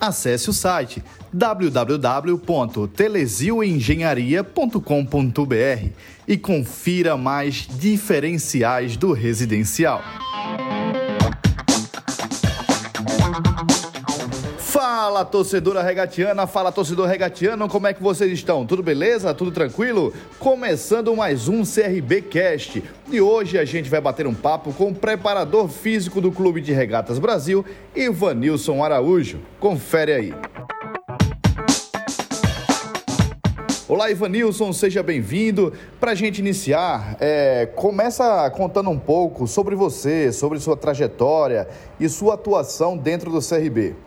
Acesse o site www.telesioengenharia.com.br e confira mais diferenciais do residencial. Fala torcedora regatiana, fala torcedor regatiano, como é que vocês estão? Tudo beleza? Tudo tranquilo? Começando mais um CRB Cast. E hoje a gente vai bater um papo com o preparador físico do Clube de Regatas Brasil, Ivanilson Araújo. Confere aí. Olá, Ivanilson, seja bem-vindo. Para a gente iniciar, é, começa contando um pouco sobre você, sobre sua trajetória e sua atuação dentro do CRB.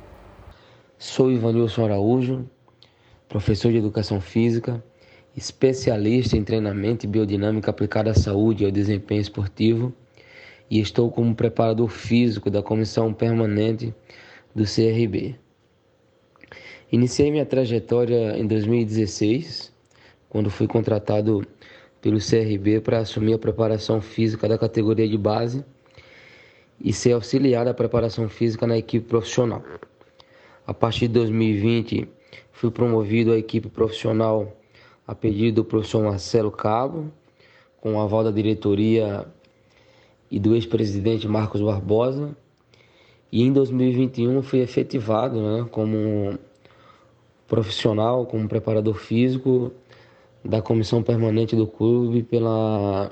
Sou Ivanilson Araújo, professor de Educação Física, especialista em treinamento e biodinâmica aplicada à saúde e ao desempenho esportivo e estou como preparador físico da Comissão Permanente do CRB. Iniciei minha trajetória em 2016, quando fui contratado pelo CRB para assumir a preparação física da categoria de base e ser auxiliar da preparação física na equipe profissional. A partir de 2020, fui promovido à equipe profissional a pedido do professor Marcelo Cabo, com o aval da diretoria e do ex-presidente Marcos Barbosa. E em 2021 fui efetivado né, como profissional, como preparador físico da comissão permanente do clube pela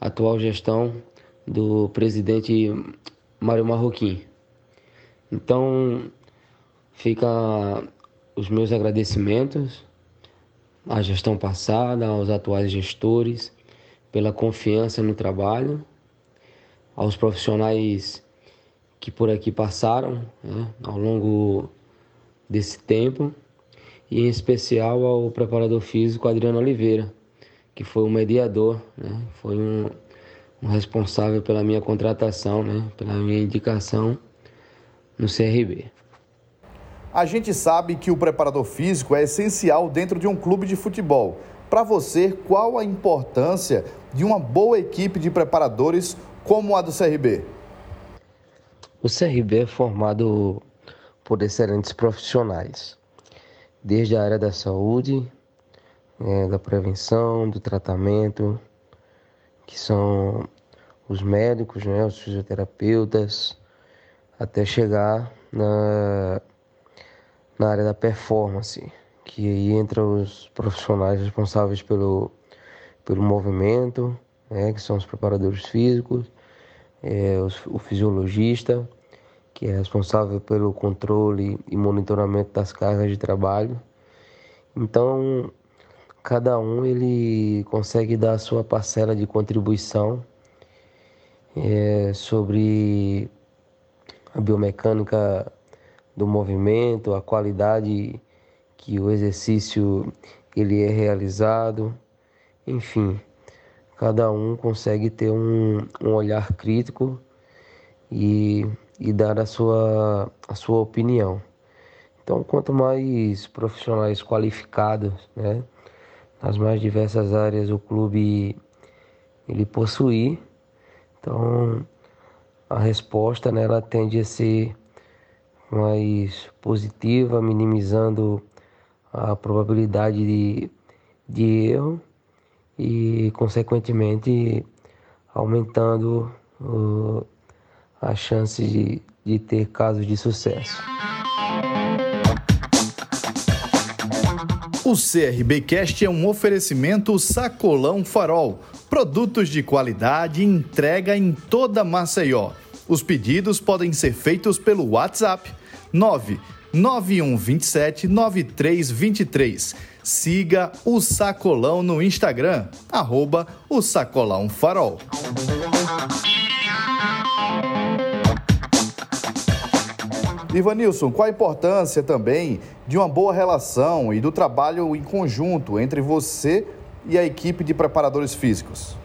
atual gestão do presidente Mário Marroquim. Então, Fica os meus agradecimentos à gestão passada, aos atuais gestores, pela confiança no trabalho, aos profissionais que por aqui passaram né, ao longo desse tempo, e em especial ao preparador físico Adriano Oliveira, que foi o mediador, né, foi um, um responsável pela minha contratação, né, pela minha indicação no CRB. A gente sabe que o preparador físico é essencial dentro de um clube de futebol. Para você, qual a importância de uma boa equipe de preparadores como a do CRB? O CRB é formado por excelentes profissionais, desde a área da saúde, é, da prevenção, do tratamento, que são os médicos, né, os fisioterapeutas, até chegar na na área da performance, que aí entra os profissionais responsáveis pelo, pelo movimento, né, que são os preparadores físicos, é, os, o fisiologista, que é responsável pelo controle e monitoramento das cargas de trabalho. Então, cada um ele consegue dar a sua parcela de contribuição é, sobre a biomecânica do movimento, a qualidade que o exercício ele é realizado, enfim, cada um consegue ter um, um olhar crítico e, e dar a sua, a sua opinião. Então, quanto mais profissionais qualificados, né, nas mais diversas áreas o clube ele possuir, então a resposta né, ela tende a ser mais positiva, minimizando a probabilidade de, de erro e, consequentemente, aumentando uh, a chance de, de ter casos de sucesso. O CRBcast é um oferecimento Sacolão Farol. Produtos de qualidade entrega em toda Maceió. Os pedidos podem ser feitos pelo WhatsApp 99127 9323. Siga o Sacolão no Instagram, arroba o Sacolão Farol. Ivanilson, qual a importância também de uma boa relação e do trabalho em conjunto entre você e a equipe de preparadores físicos?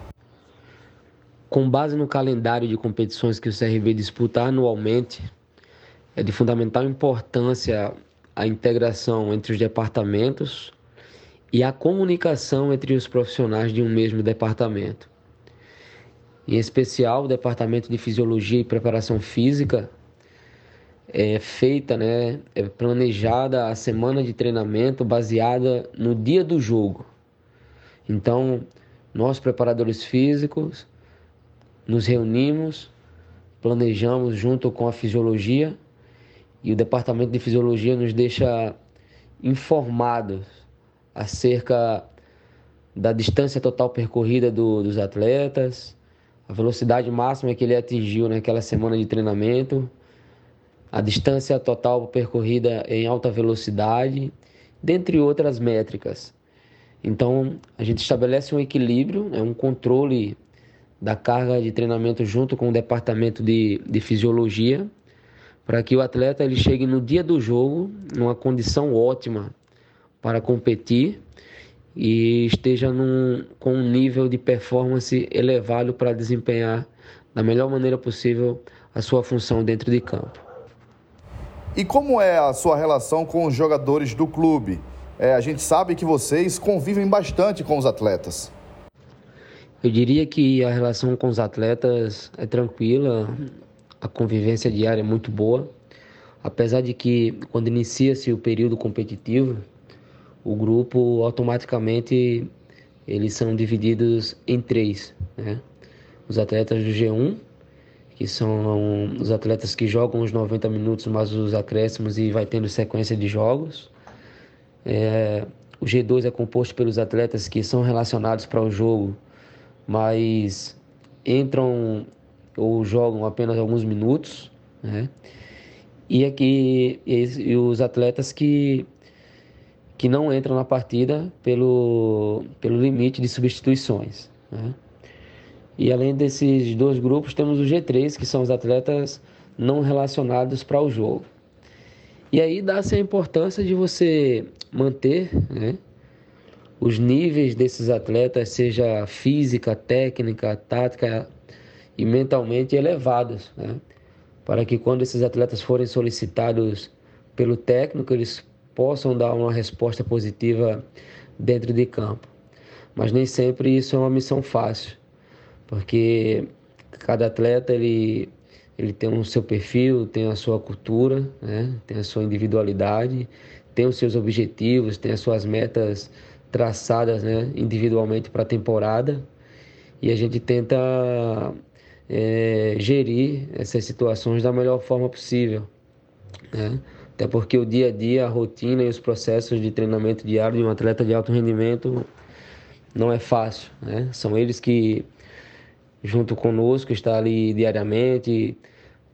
Com base no calendário de competições que o CRB disputa anualmente, é de fundamental importância a integração entre os departamentos e a comunicação entre os profissionais de um mesmo departamento. Em especial, o departamento de fisiologia e preparação física é feita, né, é planejada a semana de treinamento baseada no dia do jogo. Então, nós preparadores físicos nos reunimos, planejamos junto com a fisiologia e o departamento de fisiologia nos deixa informados acerca da distância total percorrida do, dos atletas, a velocidade máxima que ele atingiu naquela semana de treinamento, a distância total percorrida em alta velocidade, dentre outras métricas. Então, a gente estabelece um equilíbrio, né, um controle da carga de treinamento junto com o departamento de, de fisiologia, para que o atleta ele chegue no dia do jogo numa condição ótima para competir e esteja num, com um nível de performance elevado para desempenhar da melhor maneira possível a sua função dentro de campo. E como é a sua relação com os jogadores do clube? É, a gente sabe que vocês convivem bastante com os atletas. Eu diria que a relação com os atletas é tranquila, a convivência diária é muito boa, apesar de que quando inicia-se o período competitivo, o grupo automaticamente eles são divididos em três, né? Os atletas do G1, que são os atletas que jogam os 90 minutos mais os acréscimos e vai tendo sequência de jogos. É, o G2 é composto pelos atletas que são relacionados para o jogo, mas entram ou jogam apenas alguns minutos, né? E aqui e, e os atletas que que não entram na partida pelo, pelo limite de substituições. Né? E além desses dois grupos, temos o G3, que são os atletas não relacionados para o jogo. E aí dá-se a importância de você manter né, os níveis desses atletas, seja física, técnica, tática e mentalmente elevados, né, para que quando esses atletas forem solicitados pelo técnico, eles possam dar uma resposta positiva dentro de campo. Mas nem sempre isso é uma missão fácil, porque cada atleta ele, ele tem o seu perfil, tem a sua cultura, né? tem a sua individualidade, tem os seus objetivos, tem as suas metas traçadas né? individualmente para a temporada e a gente tenta é, gerir essas situações da melhor forma possível. Né? Até porque o dia a dia, a rotina e os processos de treinamento diário de um atleta de alto rendimento não é fácil, né? São eles que, junto conosco, estão ali diariamente,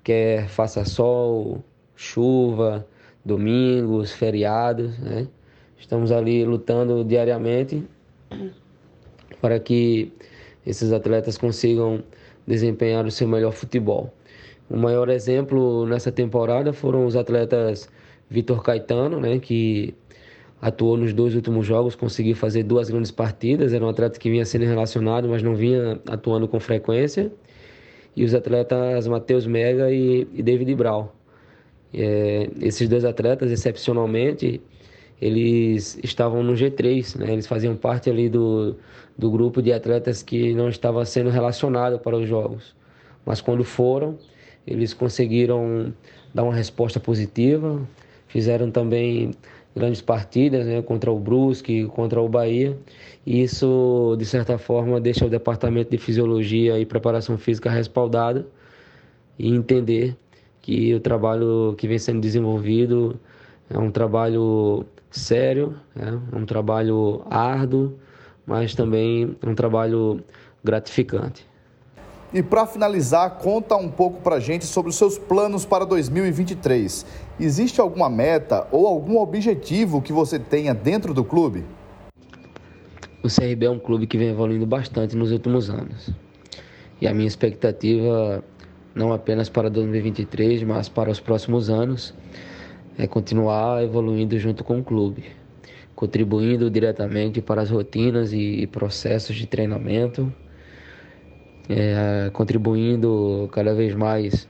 quer faça sol, chuva, domingos, feriados, né? Estamos ali lutando diariamente para que esses atletas consigam desempenhar o seu melhor futebol. O maior exemplo nessa temporada foram os atletas Vitor Caetano, né, que atuou nos dois últimos jogos, conseguiu fazer duas grandes partidas. Era um atleta que vinha sendo relacionado, mas não vinha atuando com frequência. E os atletas Matheus Mega e, e David Brau. É, esses dois atletas, excepcionalmente, eles estavam no G3, né? eles faziam parte ali do, do grupo de atletas que não estava sendo relacionado para os jogos. Mas quando foram, eles conseguiram dar uma resposta positiva, fizeram também grandes partidas né, contra o Brusque, contra o Bahia. E isso, de certa forma, deixa o departamento de fisiologia e preparação física respaldado e entender que o trabalho que vem sendo desenvolvido é um trabalho sério, é um trabalho árduo, mas também um trabalho gratificante. E para finalizar, conta um pouco para a gente sobre os seus planos para 2023. Existe alguma meta ou algum objetivo que você tenha dentro do clube? O CRB é um clube que vem evoluindo bastante nos últimos anos. E a minha expectativa, não apenas para 2023, mas para os próximos anos, é continuar evoluindo junto com o clube. contribuindo diretamente para as rotinas e processos de treinamento, é, contribuindo cada vez mais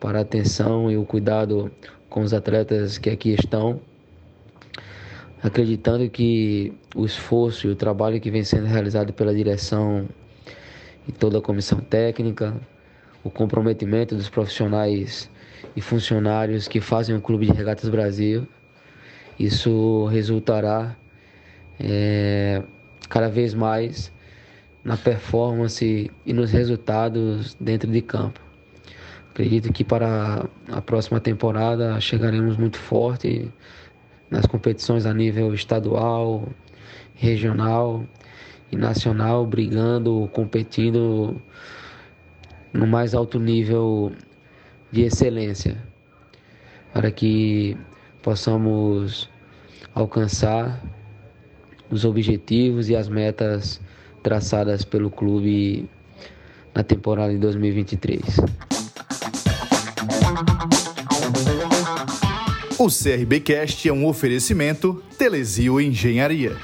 para a atenção e o cuidado com os atletas que aqui estão, acreditando que o esforço e o trabalho que vem sendo realizado pela direção e toda a comissão técnica, o comprometimento dos profissionais e funcionários que fazem o Clube de Regatas Brasil, isso resultará é, cada vez mais na performance e nos resultados dentro de campo. Acredito que para a próxima temporada chegaremos muito forte nas competições a nível estadual, regional e nacional, brigando, competindo no mais alto nível de excelência, para que possamos alcançar os objetivos e as metas traçadas pelo clube na temporada de 2023. O CRBcast é um oferecimento Telesio Engenharia.